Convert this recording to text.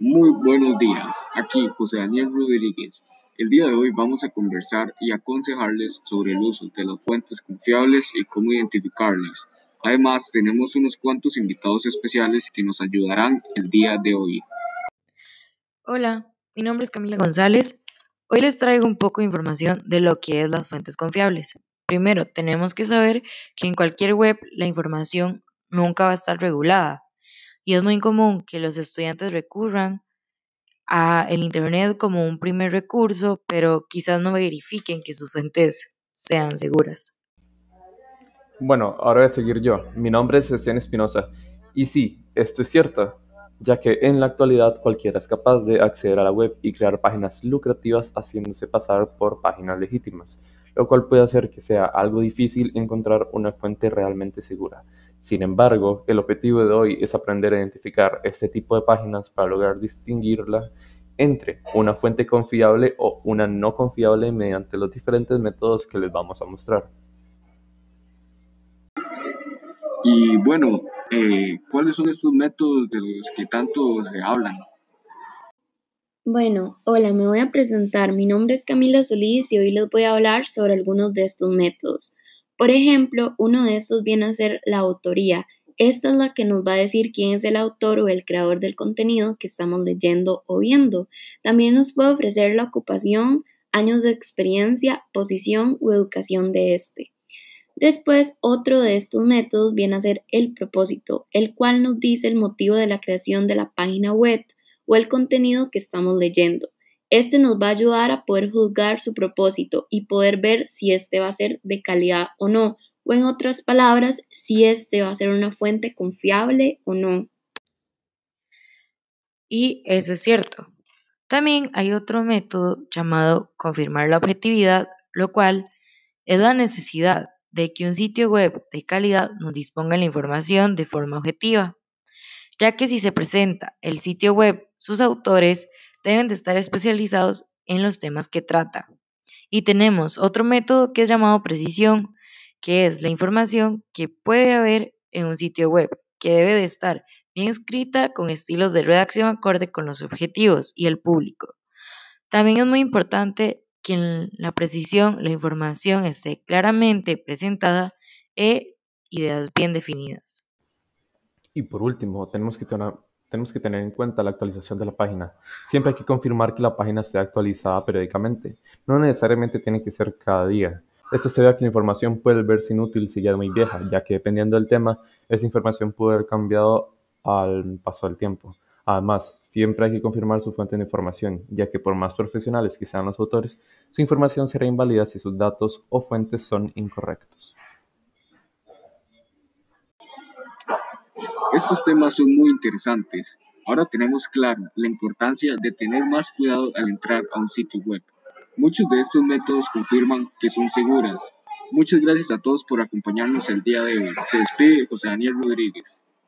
Muy buenos días, aquí José Daniel Rodríguez. El día de hoy vamos a conversar y aconsejarles sobre el uso de las fuentes confiables y cómo identificarlas. Además, tenemos unos cuantos invitados especiales que nos ayudarán el día de hoy. Hola, mi nombre es Camila González. Hoy les traigo un poco de información de lo que es las fuentes confiables. Primero, tenemos que saber que en cualquier web la información nunca va a estar regulada y es muy común que los estudiantes recurran a el Internet como un primer recurso, pero quizás no verifiquen que sus fuentes sean seguras. Bueno, ahora voy a seguir yo. Mi nombre es Sebastián Espinosa. Y sí, esto es cierto, ya que en la actualidad cualquiera es capaz de acceder a la web y crear páginas lucrativas haciéndose pasar por páginas legítimas, lo cual puede hacer que sea algo difícil encontrar una fuente realmente segura. Sin embargo, el objetivo de hoy es aprender a identificar este tipo de páginas para lograr distinguirla entre una fuente confiable o una no confiable mediante los diferentes métodos que les vamos a mostrar. Y bueno, eh, ¿cuáles son estos métodos de los que tanto se hablan? Bueno, hola, me voy a presentar. Mi nombre es Camila Solís y hoy les voy a hablar sobre algunos de estos métodos. Por ejemplo, uno de estos viene a ser la autoría. Esta es la que nos va a decir quién es el autor o el creador del contenido que estamos leyendo o viendo. También nos puede ofrecer la ocupación, años de experiencia, posición o educación de este. Después, otro de estos métodos viene a ser el propósito, el cual nos dice el motivo de la creación de la página web o el contenido que estamos leyendo. Este nos va a ayudar a poder juzgar su propósito y poder ver si este va a ser de calidad o no, o en otras palabras, si este va a ser una fuente confiable o no. Y eso es cierto. También hay otro método llamado confirmar la objetividad, lo cual es la necesidad de que un sitio web de calidad nos disponga la información de forma objetiva, ya que si se presenta el sitio web, sus autores deben de estar especializados en los temas que trata. Y tenemos otro método que es llamado precisión, que es la información que puede haber en un sitio web, que debe de estar bien escrita con estilos de redacción acorde con los objetivos y el público. También es muy importante que en la precisión la información esté claramente presentada e ideas bien definidas. Y por último, tenemos que tener tenemos que tener en cuenta la actualización de la página. Siempre hay que confirmar que la página sea actualizada periódicamente. No necesariamente tiene que ser cada día. Esto se ve que la información puede verse inútil si ya es muy vieja, ya que dependiendo del tema, esa información puede haber cambiado al paso del tiempo. Además, siempre hay que confirmar su fuente de información, ya que por más profesionales que sean los autores, su información será inválida si sus datos o fuentes son incorrectos. Estos temas son muy interesantes. Ahora tenemos claro la importancia de tener más cuidado al entrar a un sitio web. Muchos de estos métodos confirman que son seguras. Muchas gracias a todos por acompañarnos el día de hoy. Se despide José Daniel Rodríguez.